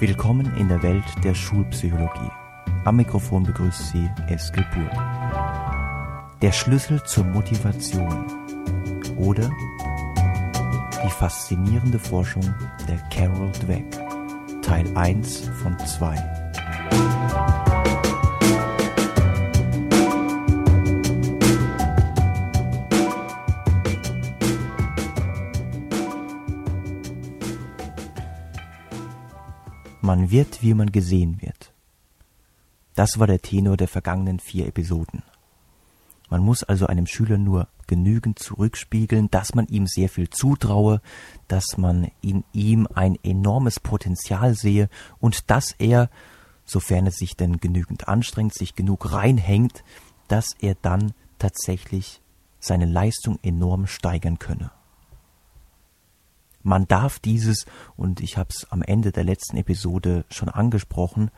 Willkommen in der Welt der Schulpsychologie. Am Mikrofon begrüßt Sie Eskel Burg. Der Schlüssel zur Motivation oder die faszinierende Forschung der Carol Dweck. Teil 1 von 2. Man wird, wie man gesehen wird. Das war der Tenor der vergangenen vier Episoden. Man muss also einem Schüler nur genügend zurückspiegeln, dass man ihm sehr viel zutraue, dass man in ihm ein enormes Potenzial sehe und dass er, sofern er sich denn genügend anstrengt, sich genug reinhängt, dass er dann tatsächlich seine Leistung enorm steigern könne. Man darf dieses, und ich habe es am Ende der letzten Episode schon angesprochen,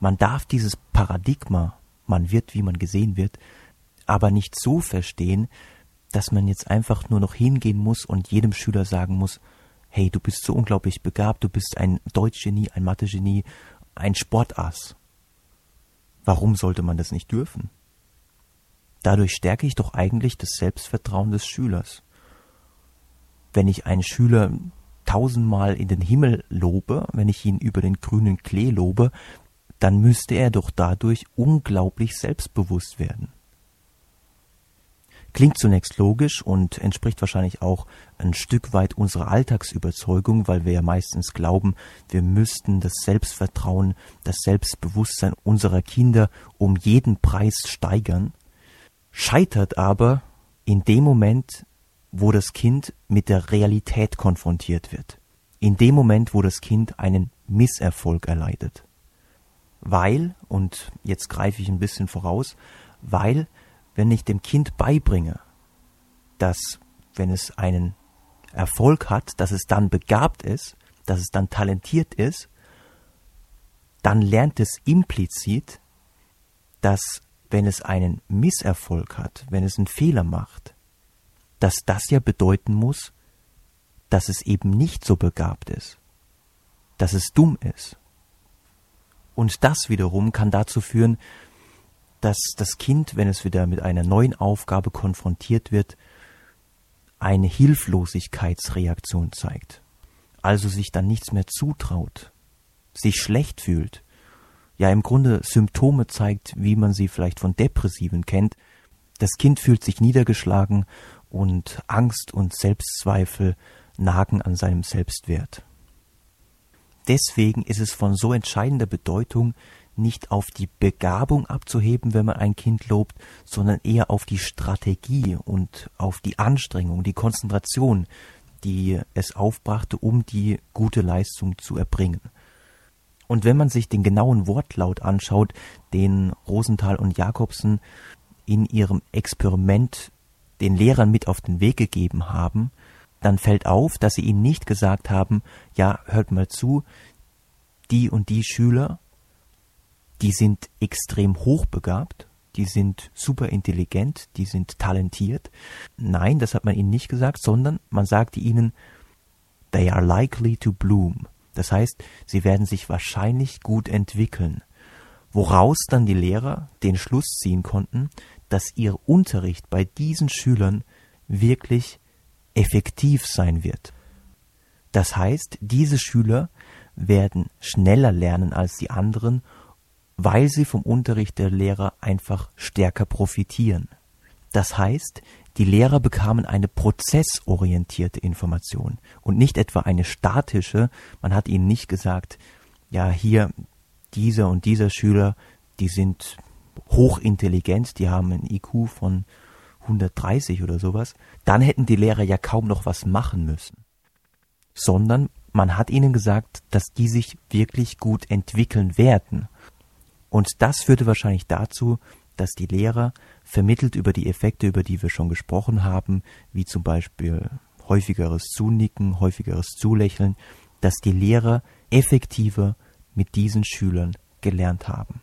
man darf dieses Paradigma, man wird, wie man gesehen wird, aber nicht so verstehen, dass man jetzt einfach nur noch hingehen muss und jedem Schüler sagen muss, hey, du bist so unglaublich begabt, du bist ein Deutschgenie, ein Mathegenie, ein Sportass. Warum sollte man das nicht dürfen? Dadurch stärke ich doch eigentlich das Selbstvertrauen des Schülers wenn ich einen Schüler tausendmal in den Himmel lobe, wenn ich ihn über den grünen Klee lobe, dann müsste er doch dadurch unglaublich selbstbewusst werden. Klingt zunächst logisch und entspricht wahrscheinlich auch ein Stück weit unserer Alltagsüberzeugung, weil wir ja meistens glauben, wir müssten das Selbstvertrauen, das Selbstbewusstsein unserer Kinder um jeden Preis steigern, scheitert aber in dem Moment, wo das Kind mit der Realität konfrontiert wird. In dem Moment, wo das Kind einen Misserfolg erleidet. Weil, und jetzt greife ich ein bisschen voraus, weil, wenn ich dem Kind beibringe, dass, wenn es einen Erfolg hat, dass es dann begabt ist, dass es dann talentiert ist, dann lernt es implizit, dass wenn es einen Misserfolg hat, wenn es einen Fehler macht, dass das ja bedeuten muss, dass es eben nicht so begabt ist, dass es dumm ist. Und das wiederum kann dazu führen, dass das Kind, wenn es wieder mit einer neuen Aufgabe konfrontiert wird, eine Hilflosigkeitsreaktion zeigt, also sich dann nichts mehr zutraut, sich schlecht fühlt, ja im Grunde Symptome zeigt, wie man sie vielleicht von Depressiven kennt. Das Kind fühlt sich niedergeschlagen und Angst und Selbstzweifel nagen an seinem Selbstwert. Deswegen ist es von so entscheidender Bedeutung, nicht auf die Begabung abzuheben, wenn man ein Kind lobt, sondern eher auf die Strategie und auf die Anstrengung, die Konzentration, die es aufbrachte, um die gute Leistung zu erbringen. Und wenn man sich den genauen Wortlaut anschaut, den Rosenthal und Jakobsen in ihrem Experiment den Lehrern mit auf den Weg gegeben haben, dann fällt auf, dass sie ihnen nicht gesagt haben, ja, hört mal zu, die und die Schüler, die sind extrem hochbegabt, die sind super intelligent, die sind talentiert. Nein, das hat man ihnen nicht gesagt, sondern man sagte ihnen, they are likely to bloom. Das heißt, sie werden sich wahrscheinlich gut entwickeln. Woraus dann die Lehrer den Schluss ziehen konnten, dass ihr Unterricht bei diesen Schülern wirklich effektiv sein wird. Das heißt, diese Schüler werden schneller lernen als die anderen, weil sie vom Unterricht der Lehrer einfach stärker profitieren. Das heißt, die Lehrer bekamen eine prozessorientierte Information und nicht etwa eine statische. Man hat ihnen nicht gesagt, ja, hier dieser und dieser Schüler, die sind hochintelligent, die haben ein IQ von 130 oder sowas, dann hätten die Lehrer ja kaum noch was machen müssen. Sondern man hat ihnen gesagt, dass die sich wirklich gut entwickeln werden. Und das führte wahrscheinlich dazu, dass die Lehrer vermittelt über die Effekte, über die wir schon gesprochen haben, wie zum Beispiel häufigeres Zunicken, häufigeres Zulächeln, dass die Lehrer effektiver mit diesen Schülern gelernt haben.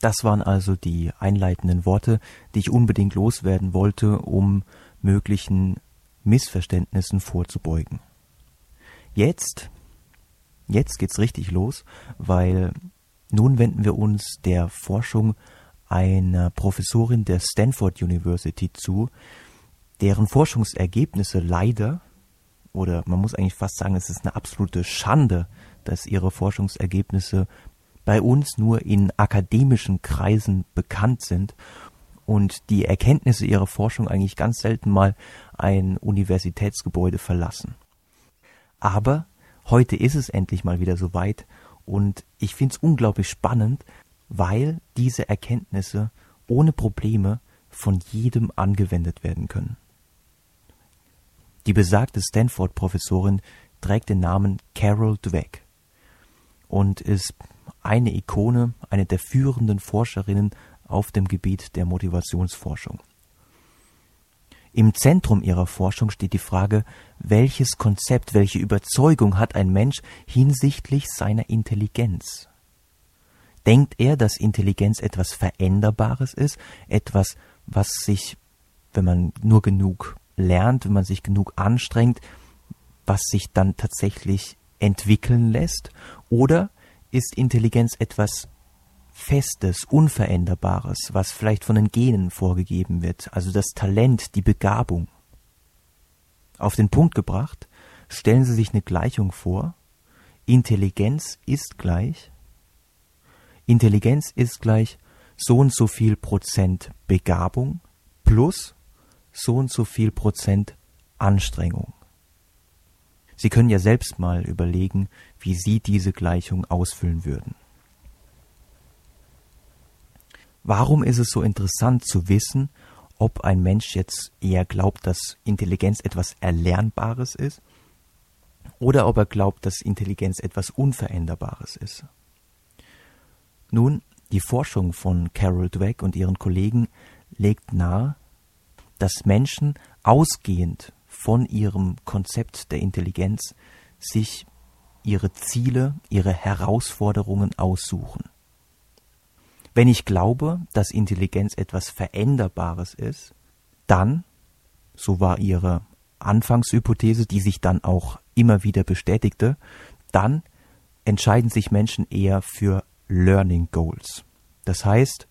Das waren also die einleitenden Worte, die ich unbedingt loswerden wollte, um möglichen Missverständnissen vorzubeugen. Jetzt, jetzt geht's richtig los, weil nun wenden wir uns der Forschung einer Professorin der Stanford University zu, deren Forschungsergebnisse leider, oder man muss eigentlich fast sagen, es ist eine absolute Schande, dass ihre Forschungsergebnisse bei uns nur in akademischen Kreisen bekannt sind und die Erkenntnisse ihrer Forschung eigentlich ganz selten mal ein Universitätsgebäude verlassen. Aber heute ist es endlich mal wieder soweit und ich finde es unglaublich spannend, weil diese Erkenntnisse ohne Probleme von jedem angewendet werden können. Die besagte Stanford-Professorin trägt den Namen Carol Dweck und ist eine Ikone, eine der führenden Forscherinnen auf dem Gebiet der Motivationsforschung. Im Zentrum ihrer Forschung steht die Frage, welches Konzept, welche Überzeugung hat ein Mensch hinsichtlich seiner Intelligenz? Denkt er, dass Intelligenz etwas Veränderbares ist, etwas, was sich, wenn man nur genug lernt, wenn man sich genug anstrengt, was sich dann tatsächlich entwickeln lässt? Oder ist Intelligenz etwas Festes, Unveränderbares, was vielleicht von den Genen vorgegeben wird, also das Talent, die Begabung. Auf den Punkt gebracht, stellen Sie sich eine Gleichung vor, Intelligenz ist gleich, Intelligenz ist gleich so und so viel Prozent Begabung plus so und so viel Prozent Anstrengung. Sie können ja selbst mal überlegen, wie Sie diese Gleichung ausfüllen würden. Warum ist es so interessant zu wissen, ob ein Mensch jetzt eher glaubt, dass Intelligenz etwas Erlernbares ist oder ob er glaubt, dass Intelligenz etwas Unveränderbares ist? Nun, die Forschung von Carol Dweck und ihren Kollegen legt nahe, dass Menschen ausgehend von ihrem Konzept der Intelligenz sich ihre Ziele, ihre Herausforderungen aussuchen. Wenn ich glaube, dass Intelligenz etwas Veränderbares ist, dann, so war ihre Anfangshypothese, die sich dann auch immer wieder bestätigte, dann entscheiden sich Menschen eher für Learning Goals. Das heißt,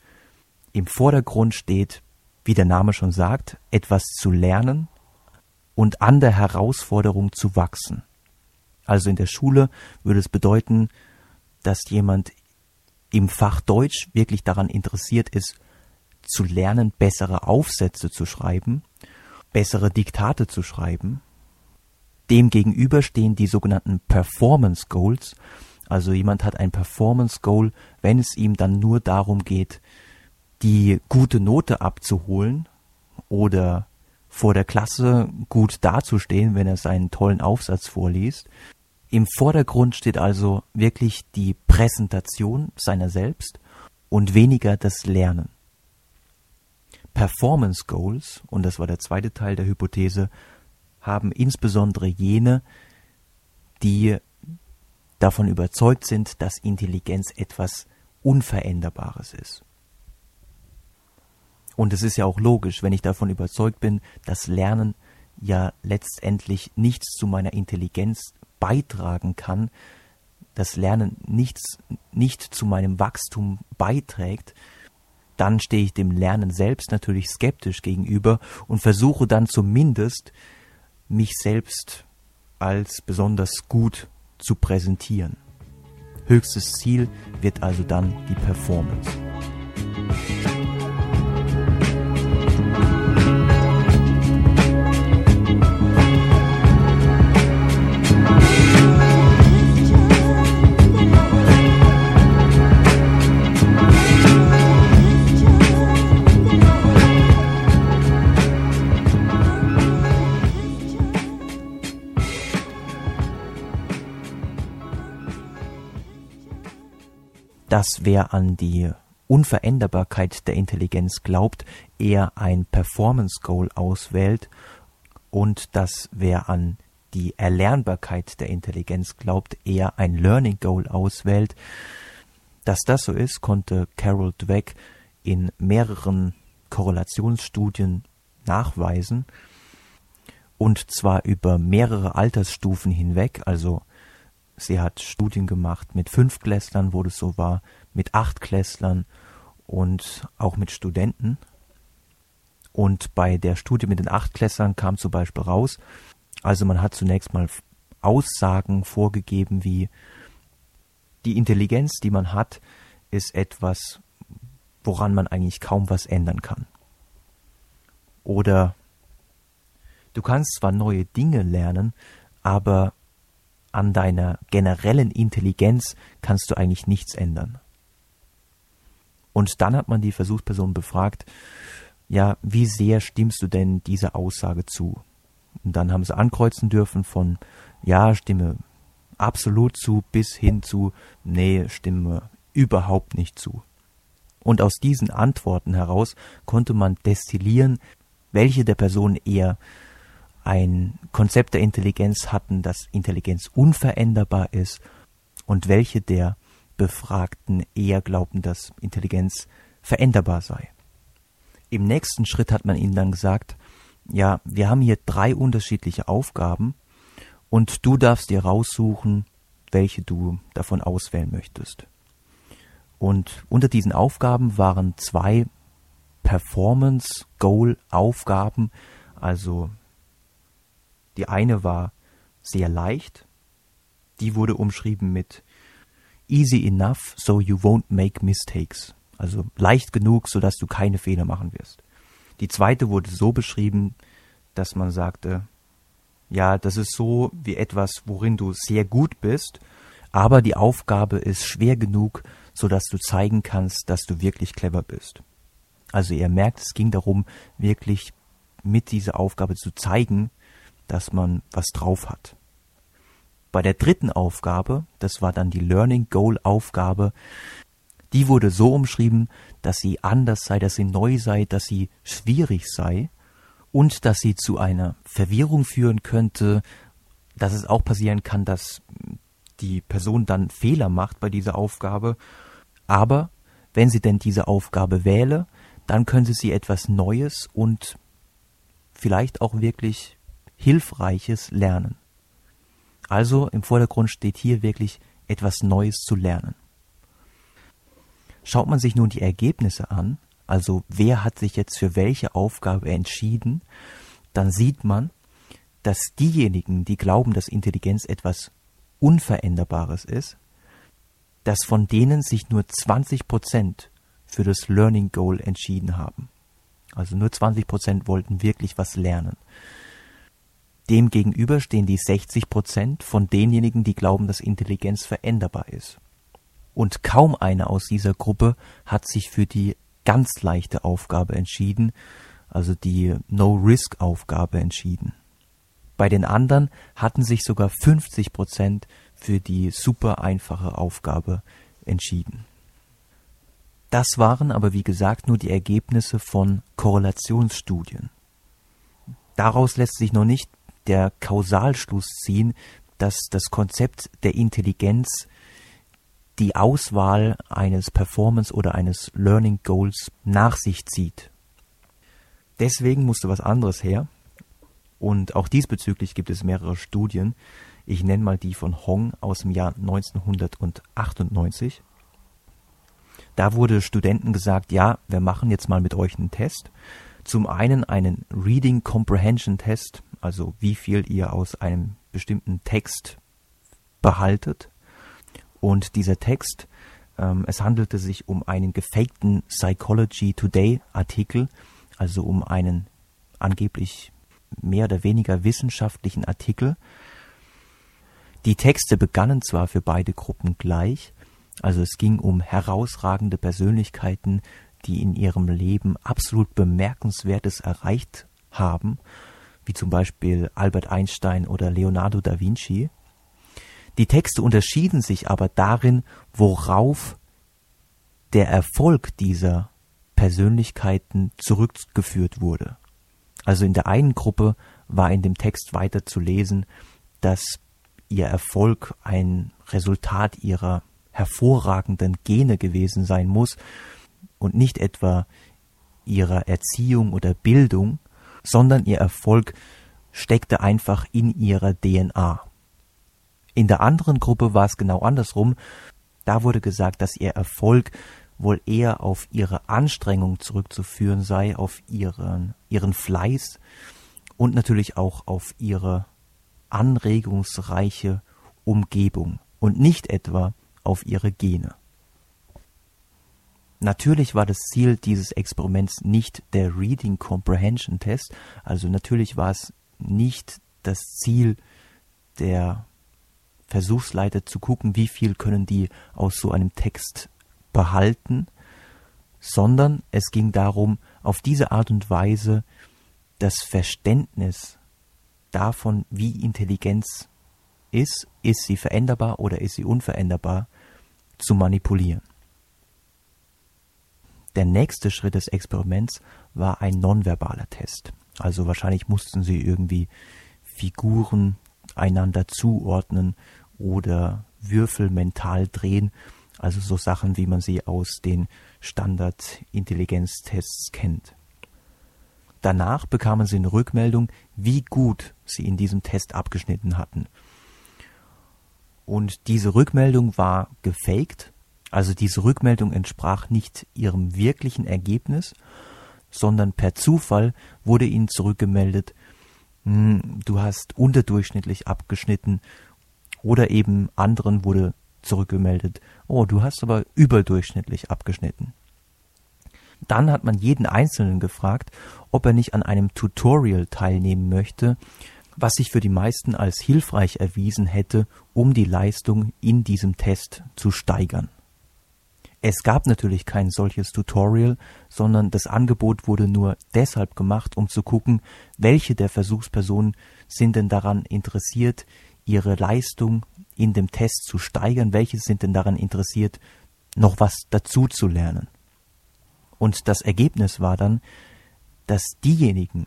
im Vordergrund steht, wie der Name schon sagt, etwas zu lernen und an der Herausforderung zu wachsen. Also in der Schule würde es bedeuten, dass jemand im Fach Deutsch wirklich daran interessiert ist, zu lernen, bessere Aufsätze zu schreiben, bessere Diktate zu schreiben. Demgegenüber stehen die sogenannten Performance Goals. Also jemand hat ein Performance Goal, wenn es ihm dann nur darum geht, die gute Note abzuholen oder vor der Klasse gut dazustehen, wenn er seinen tollen Aufsatz vorliest. Im Vordergrund steht also wirklich die Präsentation seiner selbst und weniger das Lernen. Performance Goals, und das war der zweite Teil der Hypothese, haben insbesondere jene, die davon überzeugt sind, dass Intelligenz etwas Unveränderbares ist. Und es ist ja auch logisch, wenn ich davon überzeugt bin, dass Lernen ja letztendlich nichts zu meiner Intelligenz beitragen kann, das Lernen nichts, nicht zu meinem Wachstum beiträgt, dann stehe ich dem Lernen selbst natürlich skeptisch gegenüber und versuche dann zumindest mich selbst als besonders gut zu präsentieren. Höchstes Ziel wird also dann die Performance. Dass wer an die Unveränderbarkeit der Intelligenz glaubt, eher ein Performance Goal auswählt und dass wer an die Erlernbarkeit der Intelligenz glaubt, eher ein Learning Goal auswählt. Dass das so ist, konnte Carol Dweck in mehreren Korrelationsstudien nachweisen. und zwar über mehrere Altersstufen hinweg. Also sie hat Studien gemacht mit Fünftklässlern, wo das so war, mit Achtklässlern und auch mit Studenten. Und bei der Studie mit den Achtklässlern kam zum Beispiel raus, also man hat zunächst mal Aussagen vorgegeben wie die Intelligenz, die man hat, ist etwas, woran man eigentlich kaum was ändern kann. Oder du kannst zwar neue Dinge lernen, aber an deiner generellen Intelligenz kannst du eigentlich nichts ändern. Und dann hat man die Versuchsperson befragt, ja, wie sehr stimmst du denn dieser Aussage zu? Und dann haben sie ankreuzen dürfen von, ja, stimme absolut zu, bis hin zu, nee, stimme überhaupt nicht zu. Und aus diesen Antworten heraus konnte man destillieren, welche der Personen eher ein Konzept der Intelligenz hatten, dass Intelligenz unveränderbar ist und welche der Befragten eher glaubten, dass Intelligenz veränderbar sei. Im nächsten Schritt hat man ihnen dann gesagt, ja, wir haben hier drei unterschiedliche Aufgaben und du darfst dir raussuchen, welche du davon auswählen möchtest. Und unter diesen Aufgaben waren zwei Performance-Goal-Aufgaben. Also die eine war sehr leicht. Die wurde umschrieben mit easy enough so you won't make mistakes. Also leicht genug, sodass du keine Fehler machen wirst. Die zweite wurde so beschrieben, dass man sagte, ja, das ist so wie etwas, worin du sehr gut bist, aber die Aufgabe ist schwer genug, sodass du zeigen kannst, dass du wirklich clever bist. Also ihr merkt, es ging darum, wirklich mit dieser Aufgabe zu zeigen, dass man was drauf hat. Bei der dritten Aufgabe, das war dann die Learning Goal Aufgabe, die wurde so umschrieben, dass sie anders sei, dass sie neu sei, dass sie schwierig sei und dass sie zu einer Verwirrung führen könnte, dass es auch passieren kann, dass die Person dann Fehler macht bei dieser Aufgabe. Aber wenn sie denn diese Aufgabe wähle, dann könnte sie etwas Neues und vielleicht auch wirklich Hilfreiches lernen. Also im Vordergrund steht hier wirklich etwas Neues zu lernen. Schaut man sich nun die Ergebnisse an, also wer hat sich jetzt für welche Aufgabe entschieden, dann sieht man, dass diejenigen, die glauben, dass Intelligenz etwas Unveränderbares ist, dass von denen sich nur 20 Prozent für das Learning Goal entschieden haben. Also nur 20 Prozent wollten wirklich was lernen. Demgegenüber stehen die 60 Prozent von denjenigen, die glauben, dass Intelligenz veränderbar ist. Und kaum einer aus dieser Gruppe hat sich für die ganz leichte Aufgabe entschieden, also die No-Risk-Aufgabe entschieden. Bei den anderen hatten sich sogar 50 Prozent für die super einfache Aufgabe entschieden. Das waren aber wie gesagt nur die Ergebnisse von Korrelationsstudien. Daraus lässt sich noch nicht der Kausalschluss ziehen, dass das Konzept der Intelligenz die Auswahl eines Performance oder eines Learning Goals nach sich zieht. Deswegen musste was anderes her. Und auch diesbezüglich gibt es mehrere Studien. Ich nenne mal die von Hong aus dem Jahr 1998. Da wurde Studenten gesagt, ja, wir machen jetzt mal mit euch einen Test. Zum einen einen Reading Comprehension Test, also wie viel ihr aus einem bestimmten Text behaltet. Und dieser Text, ähm, es handelte sich um einen gefakten Psychology Today Artikel, also um einen angeblich mehr oder weniger wissenschaftlichen Artikel. Die Texte begannen zwar für beide Gruppen gleich, also es ging um herausragende Persönlichkeiten, die in ihrem Leben absolut Bemerkenswertes erreicht haben, wie zum Beispiel Albert Einstein oder Leonardo da Vinci. Die Texte unterschieden sich aber darin, worauf der Erfolg dieser Persönlichkeiten zurückgeführt wurde. Also in der einen Gruppe war in dem Text weiter zu lesen, dass ihr Erfolg ein Resultat ihrer hervorragenden Gene gewesen sein muss und nicht etwa ihrer Erziehung oder Bildung, sondern ihr Erfolg steckte einfach in ihrer DNA. In der anderen Gruppe war es genau andersrum. Da wurde gesagt, dass ihr Erfolg wohl eher auf ihre Anstrengung zurückzuführen sei, auf ihren, ihren Fleiß und natürlich auch auf ihre anregungsreiche Umgebung und nicht etwa auf ihre Gene. Natürlich war das Ziel dieses Experiments nicht der Reading Comprehension Test, also natürlich war es nicht das Ziel der Versuchsleiter zu gucken, wie viel können die aus so einem Text behalten, sondern es ging darum, auf diese Art und Weise das Verständnis davon, wie Intelligenz ist, ist sie veränderbar oder ist sie unveränderbar, zu manipulieren. Der nächste Schritt des Experiments war ein nonverbaler Test. Also wahrscheinlich mussten sie irgendwie Figuren einander zuordnen oder Würfel mental drehen, also so Sachen, wie man sie aus den Standard-Intelligenztests kennt. Danach bekamen sie eine Rückmeldung, wie gut sie in diesem Test abgeschnitten hatten. Und diese Rückmeldung war gefaked, also diese Rückmeldung entsprach nicht ihrem wirklichen Ergebnis, sondern per Zufall wurde ihnen zurückgemeldet, hm, du hast unterdurchschnittlich abgeschnitten oder eben anderen wurde zurückgemeldet, oh, du hast aber überdurchschnittlich abgeschnitten. Dann hat man jeden Einzelnen gefragt, ob er nicht an einem Tutorial teilnehmen möchte, was sich für die meisten als hilfreich erwiesen hätte, um die Leistung in diesem Test zu steigern. Es gab natürlich kein solches Tutorial, sondern das Angebot wurde nur deshalb gemacht, um zu gucken, welche der Versuchspersonen sind denn daran interessiert, ihre Leistung in dem Test zu steigern, welche sind denn daran interessiert, noch was dazu zu lernen. Und das Ergebnis war dann, dass diejenigen,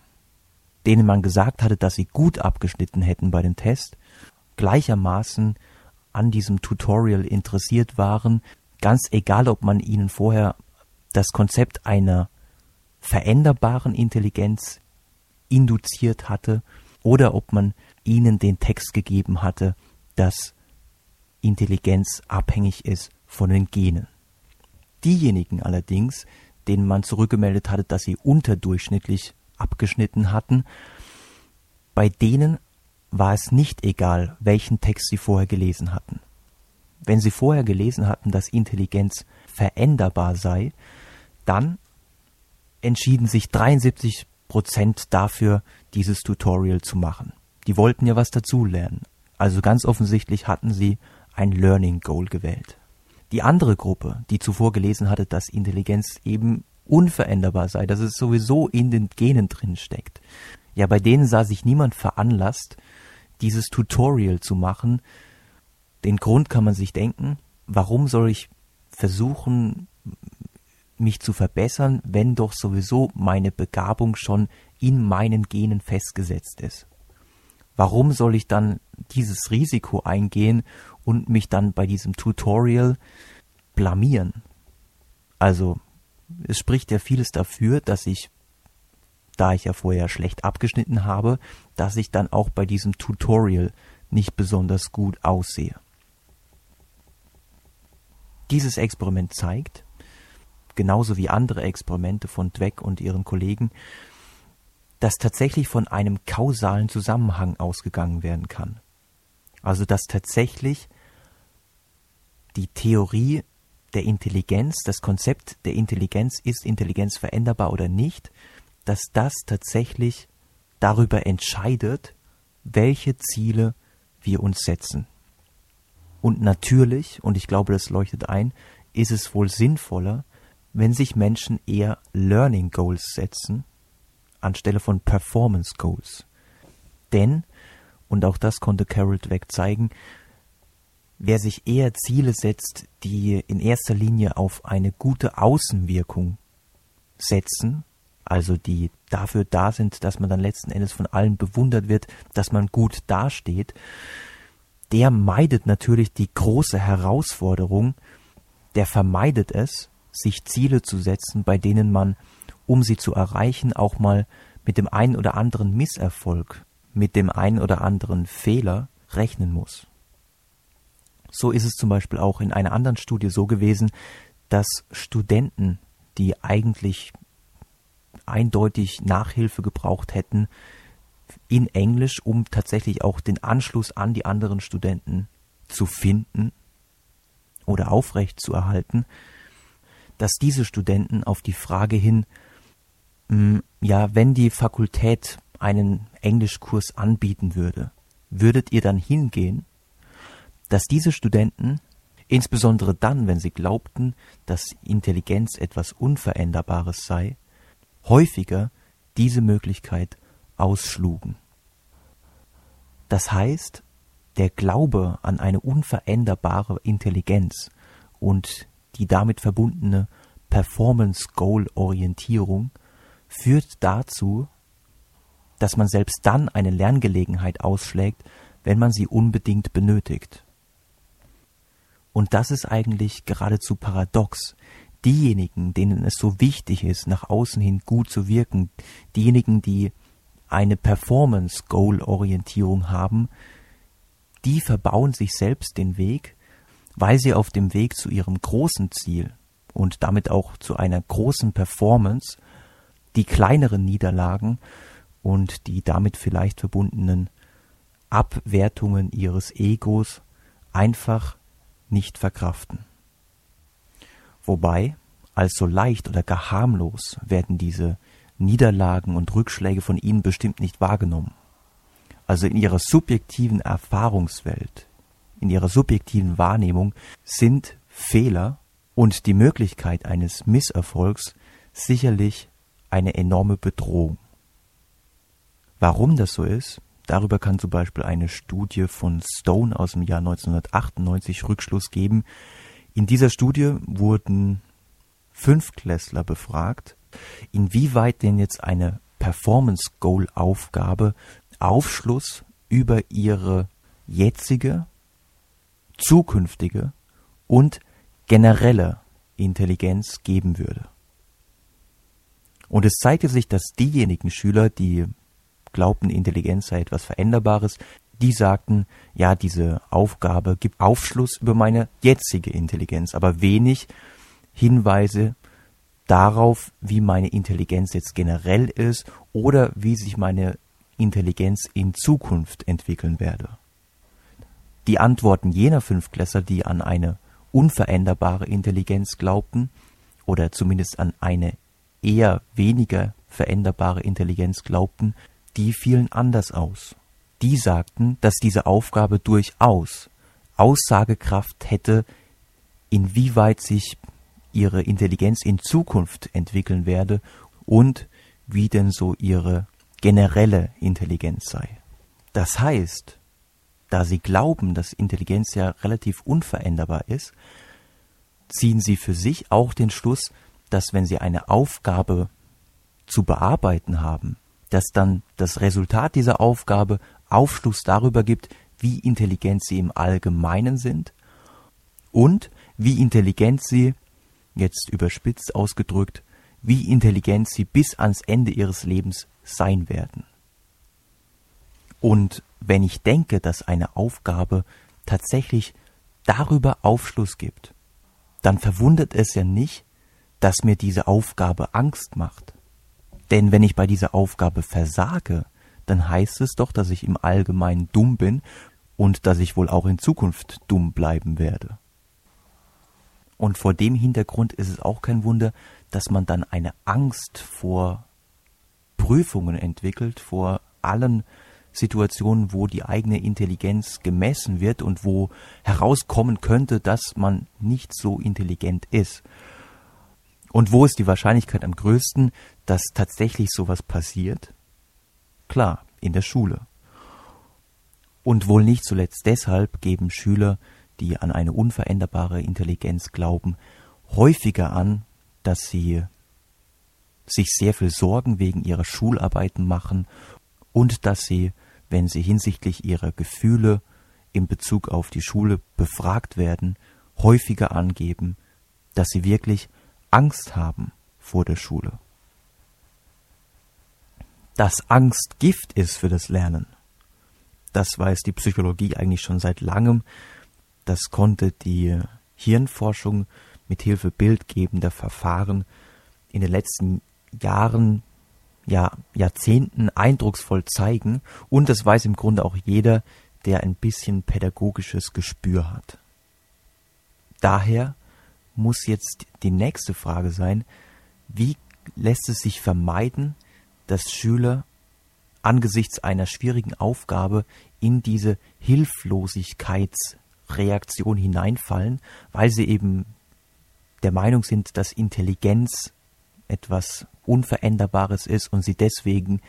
denen man gesagt hatte, dass sie gut abgeschnitten hätten bei dem Test, gleichermaßen an diesem Tutorial interessiert waren, ganz egal, ob man ihnen vorher das Konzept einer veränderbaren Intelligenz induziert hatte oder ob man ihnen den Text gegeben hatte, dass Intelligenz abhängig ist von den Genen. Diejenigen allerdings, denen man zurückgemeldet hatte, dass sie unterdurchschnittlich abgeschnitten hatten, bei denen war es nicht egal, welchen Text sie vorher gelesen hatten. Wenn sie vorher gelesen hatten, dass Intelligenz veränderbar sei, dann entschieden sich 73 Prozent dafür, dieses Tutorial zu machen. Die wollten ja was dazulernen. Also ganz offensichtlich hatten sie ein Learning Goal gewählt. Die andere Gruppe, die zuvor gelesen hatte, dass Intelligenz eben unveränderbar sei, dass es sowieso in den Genen drin steckt. Ja, bei denen sah sich niemand veranlasst, dieses Tutorial zu machen, den Grund kann man sich denken, warum soll ich versuchen, mich zu verbessern, wenn doch sowieso meine Begabung schon in meinen Genen festgesetzt ist? Warum soll ich dann dieses Risiko eingehen und mich dann bei diesem Tutorial blamieren? Also, es spricht ja vieles dafür, dass ich, da ich ja vorher schlecht abgeschnitten habe, dass ich dann auch bei diesem Tutorial nicht besonders gut aussehe. Dieses Experiment zeigt, genauso wie andere Experimente von Dweck und ihren Kollegen, dass tatsächlich von einem kausalen Zusammenhang ausgegangen werden kann. Also dass tatsächlich die Theorie der Intelligenz, das Konzept der Intelligenz, ist Intelligenz veränderbar oder nicht, dass das tatsächlich darüber entscheidet, welche Ziele wir uns setzen. Und natürlich, und ich glaube, das leuchtet ein, ist es wohl sinnvoller, wenn sich Menschen eher Learning Goals setzen, anstelle von Performance Goals. Denn, und auch das konnte Carol Dweck zeigen, wer sich eher Ziele setzt, die in erster Linie auf eine gute Außenwirkung setzen, also die dafür da sind, dass man dann letzten Endes von allen bewundert wird, dass man gut dasteht, der meidet natürlich die große Herausforderung, der vermeidet es, sich Ziele zu setzen, bei denen man, um sie zu erreichen, auch mal mit dem einen oder anderen Misserfolg mit dem einen oder anderen Fehler rechnen muss. So ist es zum Beispiel auch in einer anderen Studie so gewesen, dass Studenten, die eigentlich eindeutig Nachhilfe gebraucht hätten, in Englisch, um tatsächlich auch den Anschluss an die anderen Studenten zu finden oder aufrecht zu erhalten, dass diese Studenten auf die Frage hin, mh, hm, ja, wenn die Fakultät einen Englischkurs anbieten würde, würdet ihr dann hingehen, dass diese Studenten, insbesondere dann, wenn sie glaubten, dass Intelligenz etwas Unveränderbares sei, häufiger diese Möglichkeit ausschlugen. Das heißt, der Glaube an eine unveränderbare Intelligenz und die damit verbundene Performance-Goal-Orientierung führt dazu, dass man selbst dann eine Lerngelegenheit ausschlägt, wenn man sie unbedingt benötigt. Und das ist eigentlich geradezu paradox. Diejenigen, denen es so wichtig ist, nach außen hin gut zu wirken, diejenigen, die eine Performance-Goal-Orientierung haben, die verbauen sich selbst den Weg, weil sie auf dem Weg zu ihrem großen Ziel und damit auch zu einer großen Performance die kleineren Niederlagen und die damit vielleicht verbundenen Abwertungen ihres Egos einfach nicht verkraften. Wobei, als so leicht oder gar harmlos werden diese Niederlagen und Rückschläge von ihnen bestimmt nicht wahrgenommen. Also in ihrer subjektiven Erfahrungswelt, in ihrer subjektiven Wahrnehmung sind Fehler und die Möglichkeit eines Misserfolgs sicherlich eine enorme Bedrohung. Warum das so ist, darüber kann zum Beispiel eine Studie von Stone aus dem Jahr 1998 Rückschluss geben. In dieser Studie wurden Fünfklässler befragt, inwieweit denn jetzt eine Performance Goal Aufgabe Aufschluss über ihre jetzige, zukünftige und generelle Intelligenz geben würde. Und es zeigte sich, dass diejenigen Schüler, die glaubten, Intelligenz sei etwas Veränderbares, die sagten, ja, diese Aufgabe gibt Aufschluss über meine jetzige Intelligenz, aber wenig Hinweise darauf, wie meine Intelligenz jetzt generell ist oder wie sich meine Intelligenz in Zukunft entwickeln werde. Die Antworten jener Fünfklässler, die an eine unveränderbare Intelligenz glaubten, oder zumindest an eine eher weniger veränderbare Intelligenz glaubten, die fielen anders aus. Die sagten, dass diese Aufgabe durchaus Aussagekraft hätte, inwieweit sich ihre Intelligenz in Zukunft entwickeln werde und wie denn so ihre generelle Intelligenz sei. Das heißt, da sie glauben, dass Intelligenz ja relativ unveränderbar ist, ziehen sie für sich auch den Schluss, dass wenn sie eine Aufgabe zu bearbeiten haben, dass dann das Resultat dieser Aufgabe Aufschluss darüber gibt, wie intelligent sie im Allgemeinen sind und wie intelligent sie, jetzt überspitzt ausgedrückt, wie intelligent sie bis ans Ende ihres Lebens sein werden. Und wenn ich denke, dass eine Aufgabe tatsächlich darüber Aufschluss gibt, dann verwundert es ja nicht, dass mir diese Aufgabe Angst macht. Denn wenn ich bei dieser Aufgabe versage, dann heißt es doch, dass ich im Allgemeinen dumm bin und dass ich wohl auch in Zukunft dumm bleiben werde. Und vor dem Hintergrund ist es auch kein Wunder, dass man dann eine Angst vor Prüfungen entwickelt, vor allen Situationen, wo die eigene Intelligenz gemessen wird und wo herauskommen könnte, dass man nicht so intelligent ist. Und wo ist die Wahrscheinlichkeit am größten, dass tatsächlich sowas passiert? Klar, in der Schule. Und wohl nicht zuletzt deshalb geben Schüler, die an eine unveränderbare Intelligenz glauben, häufiger an, dass sie sich sehr viel Sorgen wegen ihrer Schularbeiten machen und dass sie, wenn sie hinsichtlich ihrer Gefühle in Bezug auf die Schule befragt werden, häufiger angeben, dass sie wirklich Angst haben vor der Schule. Dass Angst Gift ist für das Lernen, Das weiß die Psychologie eigentlich schon seit langem. Das konnte die Hirnforschung mit Hilfe bildgebender Verfahren in den letzten Jahren, ja, Jahrzehnten eindrucksvoll zeigen. Und das weiß im Grunde auch jeder, der ein bisschen pädagogisches Gespür hat. Daher muss jetzt die nächste Frage sein, wie lässt es sich vermeiden, dass Schüler angesichts einer schwierigen Aufgabe in diese Hilflosigkeitsreaktion hineinfallen, weil sie eben der Meinung sind, dass Intelligenz etwas Unveränderbares ist und sie deswegen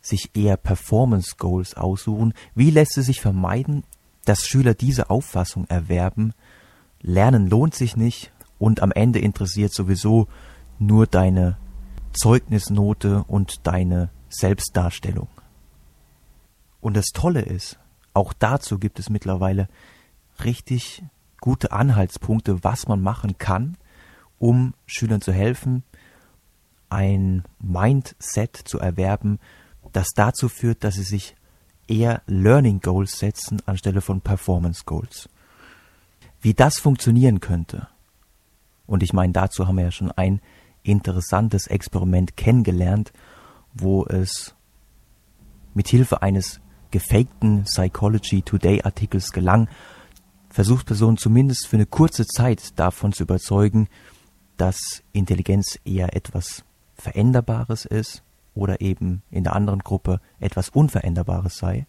sich eher Performance Goals aussuchen. Wie lässt es sich vermeiden, dass Schüler diese Auffassung erwerben, Lernen lohnt sich nicht und am Ende interessiert sowieso nur deine Zeugnisnote und deine Selbstdarstellung. Und das Tolle ist, auch dazu gibt es mittlerweile richtig gute Anhaltspunkte, was man machen kann, um Schülern zu helfen, ein Mindset zu erwerben, das dazu führt, dass sie sich eher Learning Goals setzen anstelle von Performance Goals. Wie das funktionieren könnte, und ich meine, dazu haben wir ja schon ein interessantes Experiment kennengelernt, wo es mit Hilfe eines gefakten Psychology Today Artikels gelang, Versuchspersonen zumindest für eine kurze Zeit davon zu überzeugen, dass Intelligenz eher etwas Veränderbares ist oder eben in der anderen Gruppe etwas Unveränderbares sei.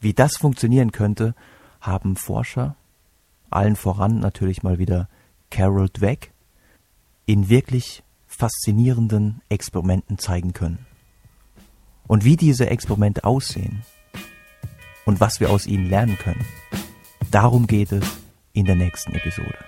Wie das funktionieren könnte, haben Forscher, allen voran natürlich mal wieder Carol Dweck, in wirklich faszinierenden Experimenten zeigen können. Und wie diese Experimente aussehen und was wir aus ihnen lernen können, darum geht es in der nächsten Episode.